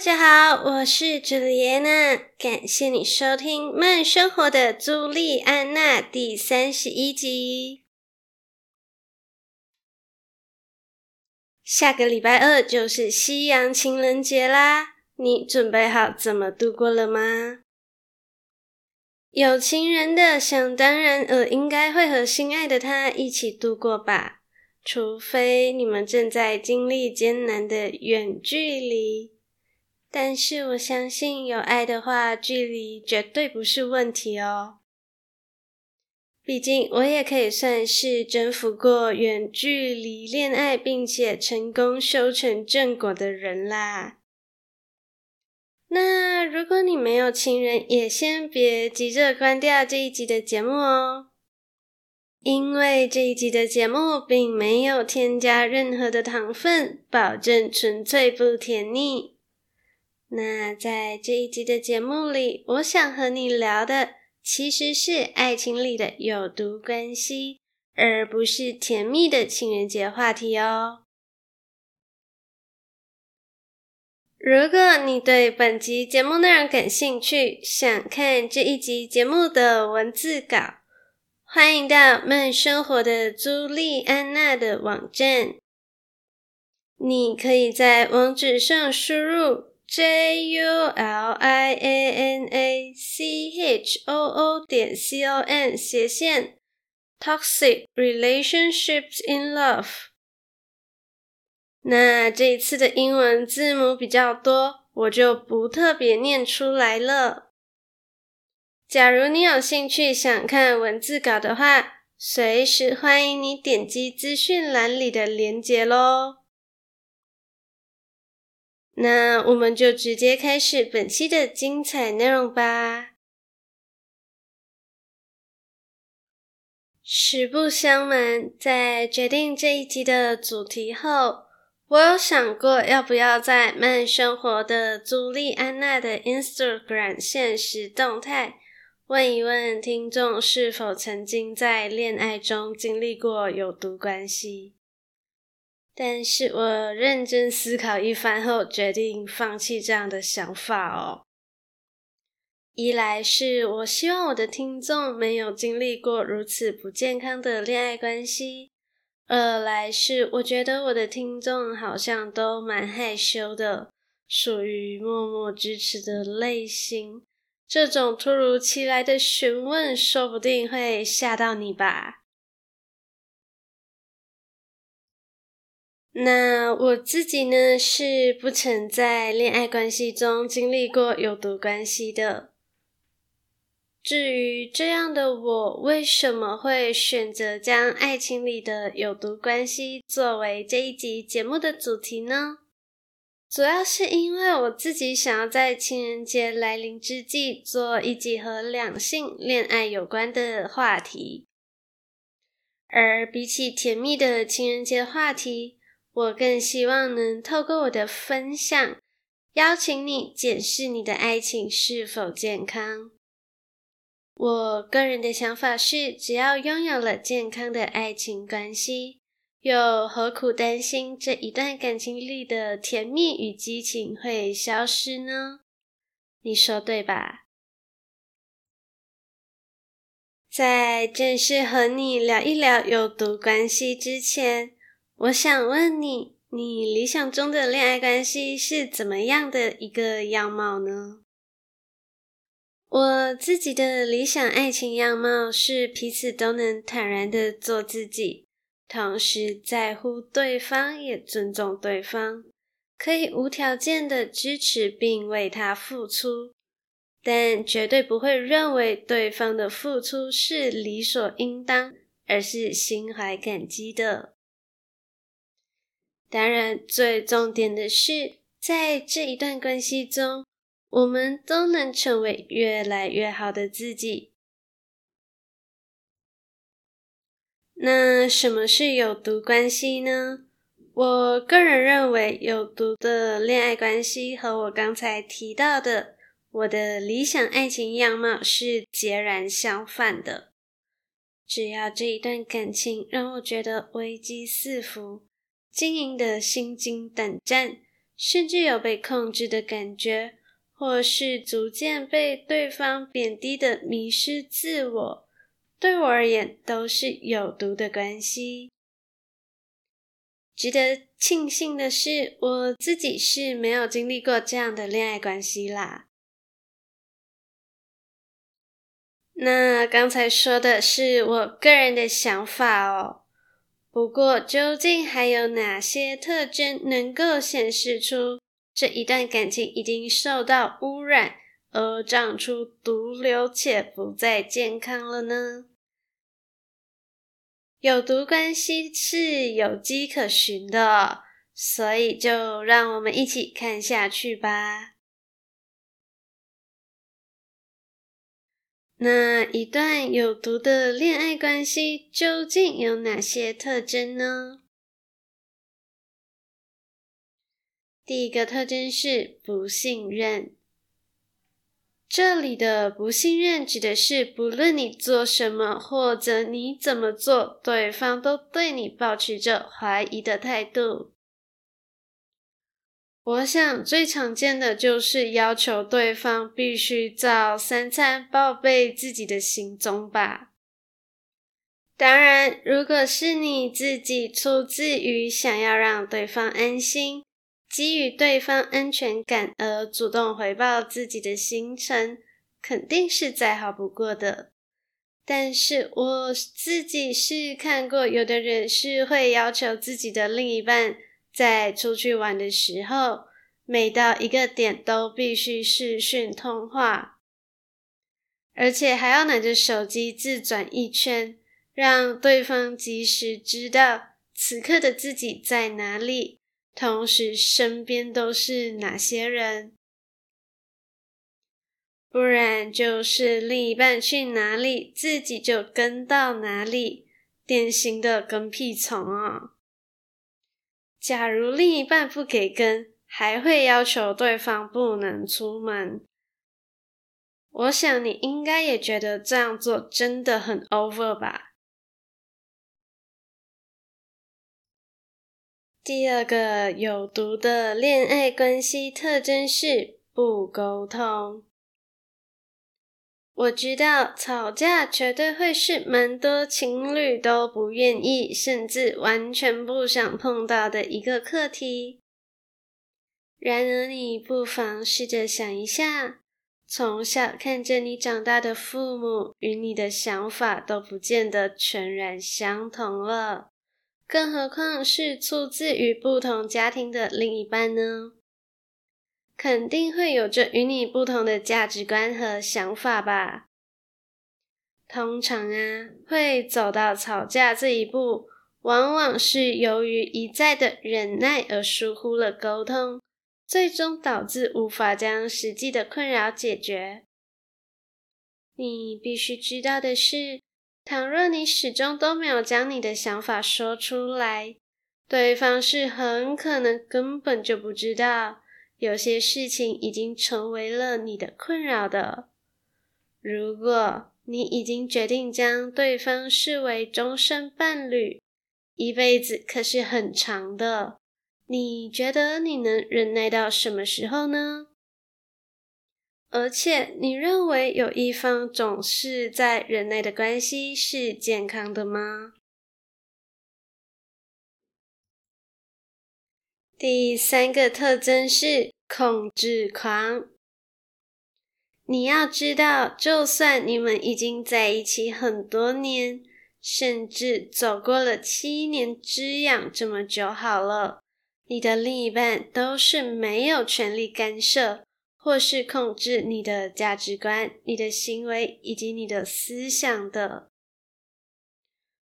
大家好，我是朱莉安娜，感谢你收听《慢生活的朱莉安娜》第三十一集。下个礼拜二就是西洋情人节啦，你准备好怎么度过了吗？有情人的，想当然尔应该会和心爱的他一起度过吧，除非你们正在经历艰难的远距离。但是我相信，有爱的话，距离绝对不是问题哦。毕竟我也可以算是征服过远距离恋爱，并且成功修成正果的人啦。那如果你没有情人，也先别急着关掉这一集的节目哦，因为这一集的节目并没有添加任何的糖分，保证纯粹不甜腻。那在这一集的节目里，我想和你聊的其实是爱情里的有毒关系，而不是甜蜜的情人节话题哦。如果你对本集节目内容感兴趣，想看这一集节目的文字稿，欢迎到慢生活的朱莉安娜的网站，你可以在网址上输入。J u l i a n a c h o o 点 c o m 斜线 toxic relationships in love。那这一次的英文字母比较多，我就不特别念出来了。假如你有兴趣想看文字稿的话，随时欢迎你点击资讯栏里的链接喽。那我们就直接开始本期的精彩内容吧。实不相瞒，在决定这一集的主题后，我有想过要不要在慢生活的朱莉安娜的 Instagram 现实动态问一问听众是否曾经在恋爱中经历过有毒关系。但是我认真思考一番后，决定放弃这样的想法哦。一来是我希望我的听众没有经历过如此不健康的恋爱关系；二来是我觉得我的听众好像都蛮害羞的，属于默默支持的类型。这种突如其来的询问，说不定会吓到你吧。那我自己呢，是不曾在恋爱关系中经历过有毒关系的。至于这样的我，为什么会选择将爱情里的有毒关系作为这一集节目的主题呢？主要是因为我自己想要在情人节来临之际，做一集和两性恋爱有关的话题。而比起甜蜜的情人节话题，我更希望能透过我的分享，邀请你检视你的爱情是否健康。我个人的想法是，只要拥有了健康的爱情关系，又何苦担心这一段感情里的甜蜜与激情会消失呢？你说对吧？在正式和你聊一聊有毒关系之前，我想问你，你理想中的恋爱关系是怎么样的一个样貌呢？我自己的理想爱情样貌是彼此都能坦然的做自己，同时在乎对方，也尊重对方，可以无条件的支持并为他付出，但绝对不会认为对方的付出是理所应当，而是心怀感激的。当然，最重点的是，在这一段关系中，我们都能成为越来越好的自己。那什么是有毒关系呢？我个人认为，有毒的恋爱关系和我刚才提到的我的理想爱情样貌是截然相反的。只要这一段感情让我觉得危机四伏，经营的心惊胆战，甚至有被控制的感觉，或是逐渐被对方贬低的迷失自我，对我而言都是有毒的关系。值得庆幸的是，我自己是没有经历过这样的恋爱关系啦。那刚才说的是我个人的想法哦。不过，究竟还有哪些特征能够显示出这一段感情已经受到污染，而长出毒瘤且不再健康了呢？有毒关系是有迹可循的，所以就让我们一起看下去吧。那一段有毒的恋爱关系究竟有哪些特征呢？第一个特征是不信任。这里的不信任指的是，不论你做什么或者你怎么做，对方都对你保持着怀疑的态度。我想最常见的就是要求对方必须照三餐报备自己的行踪吧。当然，如果是你自己出自于想要让对方安心，给予对方安全感而主动回报自己的行程，肯定是再好不过的。但是我自己是看过，有的人是会要求自己的另一半在出去玩的时候，每到一个点都必须视讯通话，而且还要拿着手机自转一圈，让对方及时知道此刻的自己在哪里。同时，身边都是哪些人？不然就是另一半去哪里，自己就跟到哪里，典型的跟屁虫啊！假如另一半不给跟，还会要求对方不能出门。我想你应该也觉得这样做真的很 over 吧？第二个有毒的恋爱关系特征是不沟通。我知道吵架绝对会是蛮多情侣都不愿意，甚至完全不想碰到的一个课题。然而，你不妨试着想一下，从小看着你长大的父母与你的想法都不见得全然相同了。更何况是出自于不同家庭的另一半呢？肯定会有着与你不同的价值观和想法吧。通常啊，会走到吵架这一步，往往是由于一再的忍耐而疏忽了沟通，最终导致无法将实际的困扰解决。你必须知道的是，倘若你始终都没有将你的想法说出来，对方是很可能根本就不知道，有些事情已经成为了你的困扰的。如果你已经决定将对方视为终身伴侣，一辈子可是很长的，你觉得你能忍耐到什么时候呢？而且，你认为有一方总是在忍耐的关系是健康的吗？第三个特征是控制狂。你要知道，就算你们已经在一起很多年，甚至走过了七年之痒这么久好了，你的另一半都是没有权利干涉。或是控制你的价值观、你的行为以及你的思想的。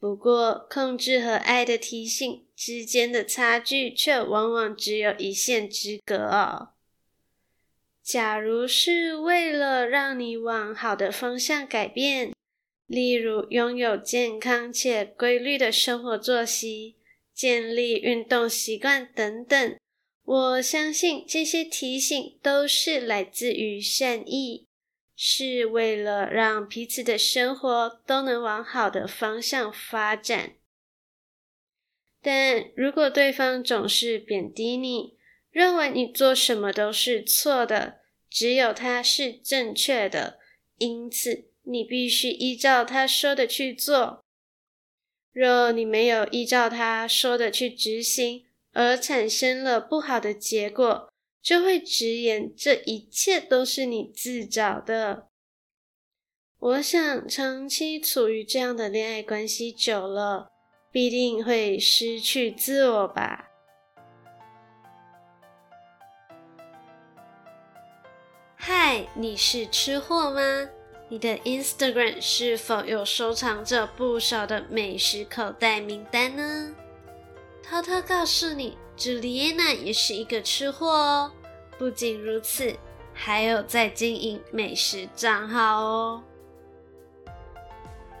不过，控制和爱的提醒之间的差距却往往只有一线之隔哦。假如是为了让你往好的方向改变，例如拥有健康且规律的生活作息、建立运动习惯等等。我相信这些提醒都是来自于善意，是为了让彼此的生活都能往好的方向发展。但如果对方总是贬低你，认为你做什么都是错的，只有他是正确的，因此你必须依照他说的去做。若你没有依照他说的去执行，而产生了不好的结果，就会直言这一切都是你自找的。我想，长期处于这样的恋爱关系久了，必定会失去自我吧。嗨，你是吃货吗？你的 Instagram 是否有收藏着不少的美食口袋名单呢？偷偷告诉你，朱丽安娜也是一个吃货哦。不仅如此，还有在经营美食账号哦。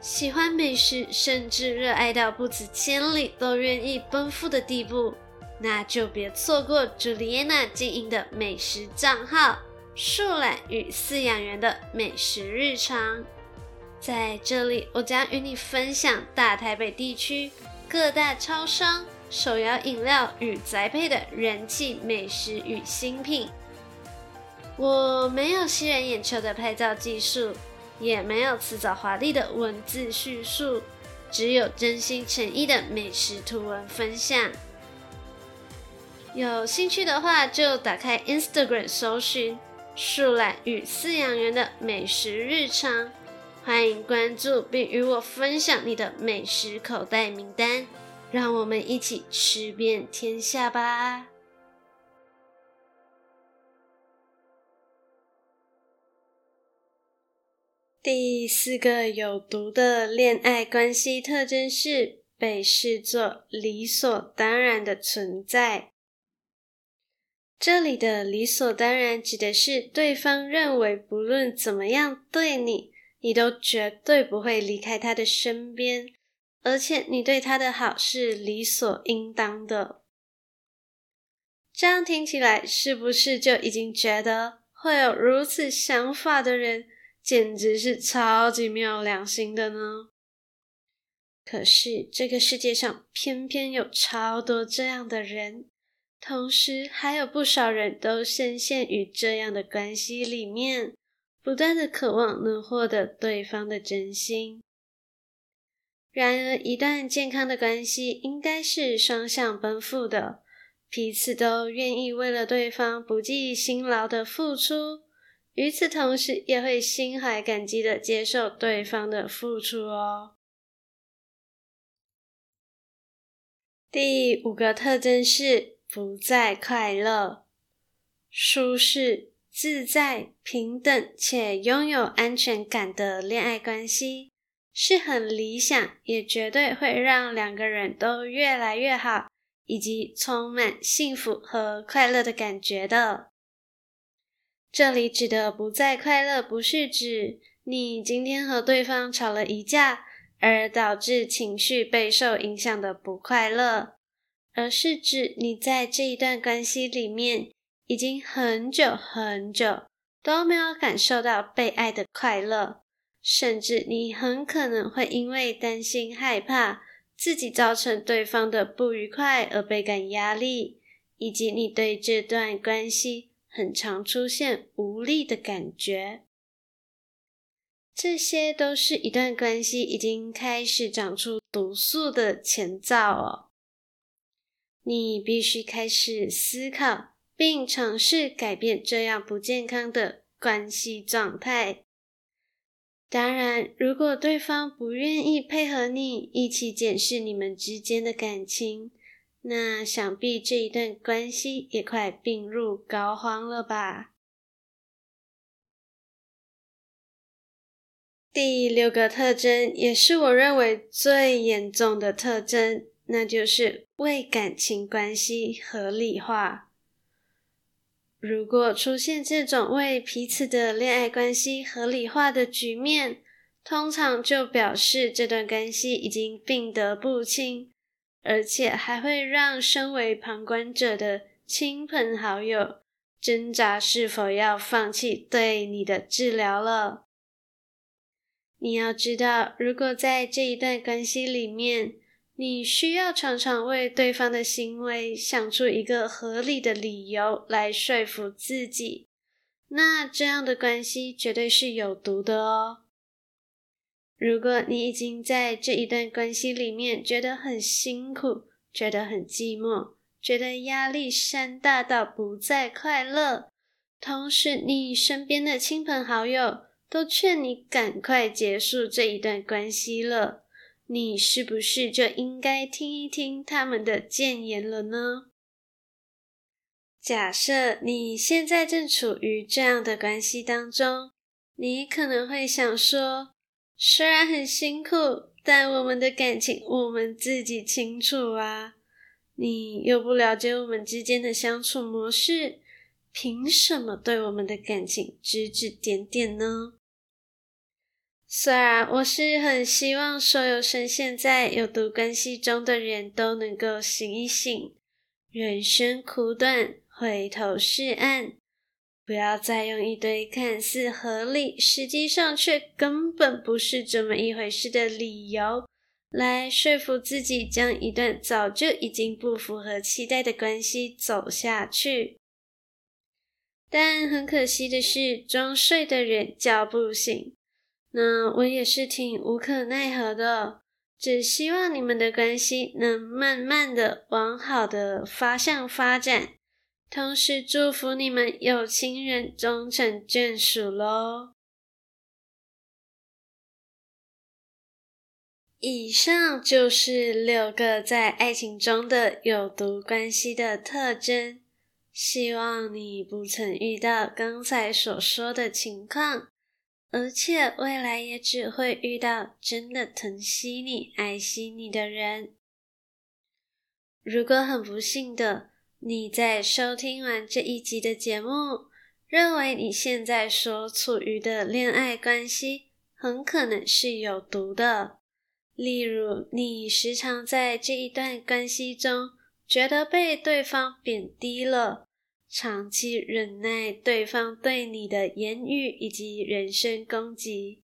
喜欢美食，甚至热爱到不辞千里都愿意奔赴的地步，那就别错过朱丽安娜经营的美食账号。树懒与饲养员的美食日常，在这里我将与你分享大台北地区各大超商、手摇饮料与宅配的人气美食与新品。我没有吸人眼球的拍照技术，也没有辞藻华丽的文字叙述，只有真心诚意的美食图文分享。有兴趣的话，就打开 Instagram 搜寻。树懒与饲养员的美食日常，欢迎关注并与我分享你的美食口袋名单，让我们一起吃遍天下吧。第四个有毒的恋爱关系特征是被视作理所当然的存在。这里的理所当然指的是对方认为不论怎么样对你，你都绝对不会离开他的身边，而且你对他的好是理所应当的。这样听起来是不是就已经觉得会有如此想法的人简直是超级没有良心的呢？可是这个世界上偏偏有超多这样的人。同时，还有不少人都深陷于这样的关系里面，不断的渴望能获得对方的真心。然而，一段健康的关系应该是双向奔赴的，彼此都愿意为了对方不计辛劳的付出，与此同时，也会心怀感激的接受对方的付出哦。第五个特征是。不再快乐，舒适、自在、平等且拥有安全感的恋爱关系是很理想，也绝对会让两个人都越来越好，以及充满幸福和快乐的感觉的。这里指的不再快乐，不是指你今天和对方吵了一架，而导致情绪备受影响的不快乐。而是指你在这一段关系里面，已经很久很久都没有感受到被爱的快乐，甚至你很可能会因为担心、害怕自己造成对方的不愉快而倍感压力，以及你对这段关系很常出现无力的感觉。这些都是一段关系已经开始长出毒素的前兆哦。你必须开始思考，并尝试改变这样不健康的关系状态。当然，如果对方不愿意配合你一起检视你们之间的感情，那想必这一段关系也快病入膏肓了吧？第六个特征，也是我认为最严重的特征。那就是为感情关系合理化。如果出现这种为彼此的恋爱关系合理化的局面，通常就表示这段关系已经病得不轻，而且还会让身为旁观者的亲朋好友挣扎是否要放弃对你的治疗了。你要知道，如果在这一段关系里面，你需要常常为对方的行为想出一个合理的理由来说服自己，那这样的关系绝对是有毒的哦。如果你已经在这一段关系里面觉得很辛苦，觉得很寂寞，觉得压力山大到不再快乐，同时你身边的亲朋好友，都劝你赶快结束这一段关系了，你是不是就应该听一听他们的建言了呢？假设你现在正处于这样的关系当中，你可能会想说，虽然很辛苦，但我们的感情我们自己清楚啊，你又不了解我们之间的相处模式，凭什么对我们的感情指指点点呢？虽然我是很希望所有深陷在有毒关系中的人都能够醒一醒，人生苦短，回头是岸，不要再用一堆看似合理，实际上却根本不是这么一回事的理由，来说服自己将一段早就已经不符合期待的关系走下去。但很可惜的是，装睡的人叫不醒。那我也是挺无可奈何的，只希望你们的关系能慢慢的往好的方向发展，同时祝福你们有情人终成眷属喽。以上就是六个在爱情中的有毒关系的特征，希望你不曾遇到刚才所说的情况。而且未来也只会遇到真的疼惜你、爱惜你的人。如果很不幸的你在收听完这一集的节目，认为你现在所处于的恋爱关系很可能是有毒的，例如你时常在这一段关系中觉得被对方贬低了。长期忍耐对方对你的言语以及人身攻击，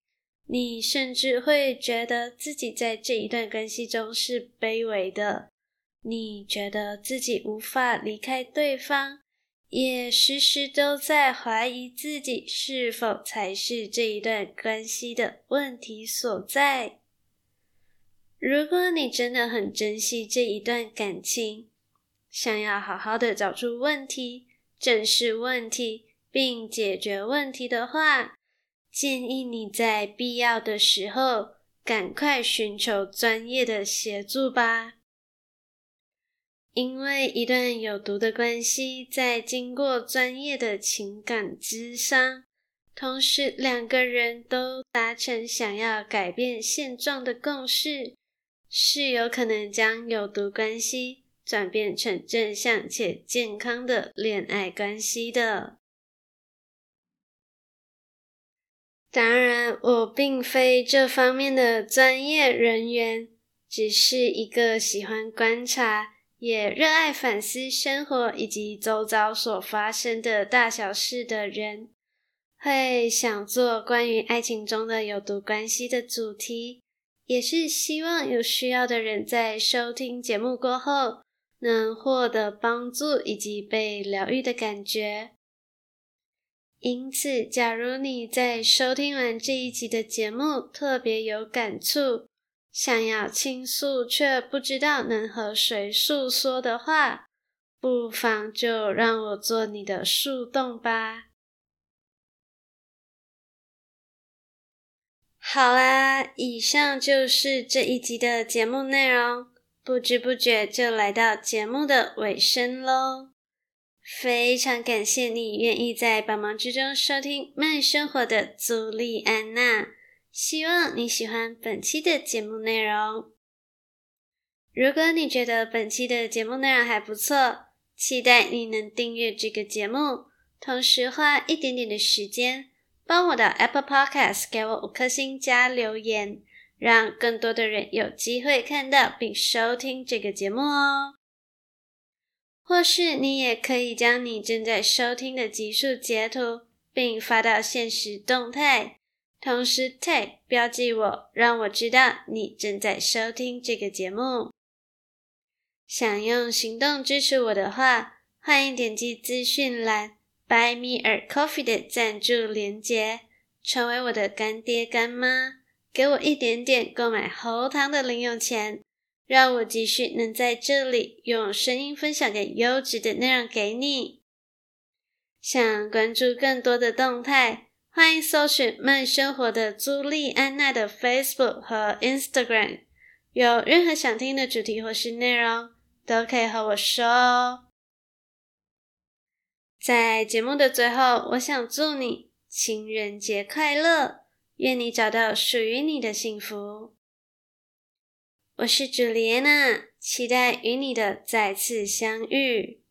你甚至会觉得自己在这一段关系中是卑微的。你觉得自己无法离开对方，也时时都在怀疑自己是否才是这一段关系的问题所在。如果你真的很珍惜这一段感情，想要好好的找出问题。正视问题并解决问题的话，建议你在必要的时候赶快寻求专业的协助吧。因为一段有毒的关系，在经过专业的情感咨商，同时两个人都达成想要改变现状的共识，是有可能将有毒关系。转变成正向且健康的恋爱关系的。当然，我并非这方面的专业人员，只是一个喜欢观察，也热爱反思生活以及周遭所发生的大小事的人，会想做关于爱情中的有毒关系的主题，也是希望有需要的人在收听节目过后，能获得帮助以及被疗愈的感觉。因此，假如你在收听完这一集的节目特别有感触，想要倾诉却不知道能和谁诉说的话，不妨就让我做你的树洞吧。好啦，以上就是这一集的节目内容。不知不觉就来到节目的尾声喽，非常感谢你愿意在百忙之中收听慢生活的朱莉安娜，希望你喜欢本期的节目内容。如果你觉得本期的节目内容还不错，期待你能订阅这个节目，同时花一点点的时间帮我的 Apple Podcast 给我五颗星加留言，让更多的人有机会看到并收听这个节目哦。或是你也可以将你正在收听的集数截图，并发到现实动态，同时 tag 标记我，让我知道你正在收听这个节目。想用行动支持我的话，欢迎点击资讯栏 Buy Me a Coffee 的赞助连结，成为我的干爹干妈，给我一点点购买喉糖的零用钱。让我继续能在这里用声音分享更优质的内容给你。想关注更多的动态，欢迎搜寻慢生活的朱莉安娜的 Facebook 和 Instagram。有任何想听的主题或是内容，都可以和我说哦。在节目的最后，我想祝你情人节快乐，愿你找到属于你的幸福。我是朱丽安娜，期待与你的再次相遇。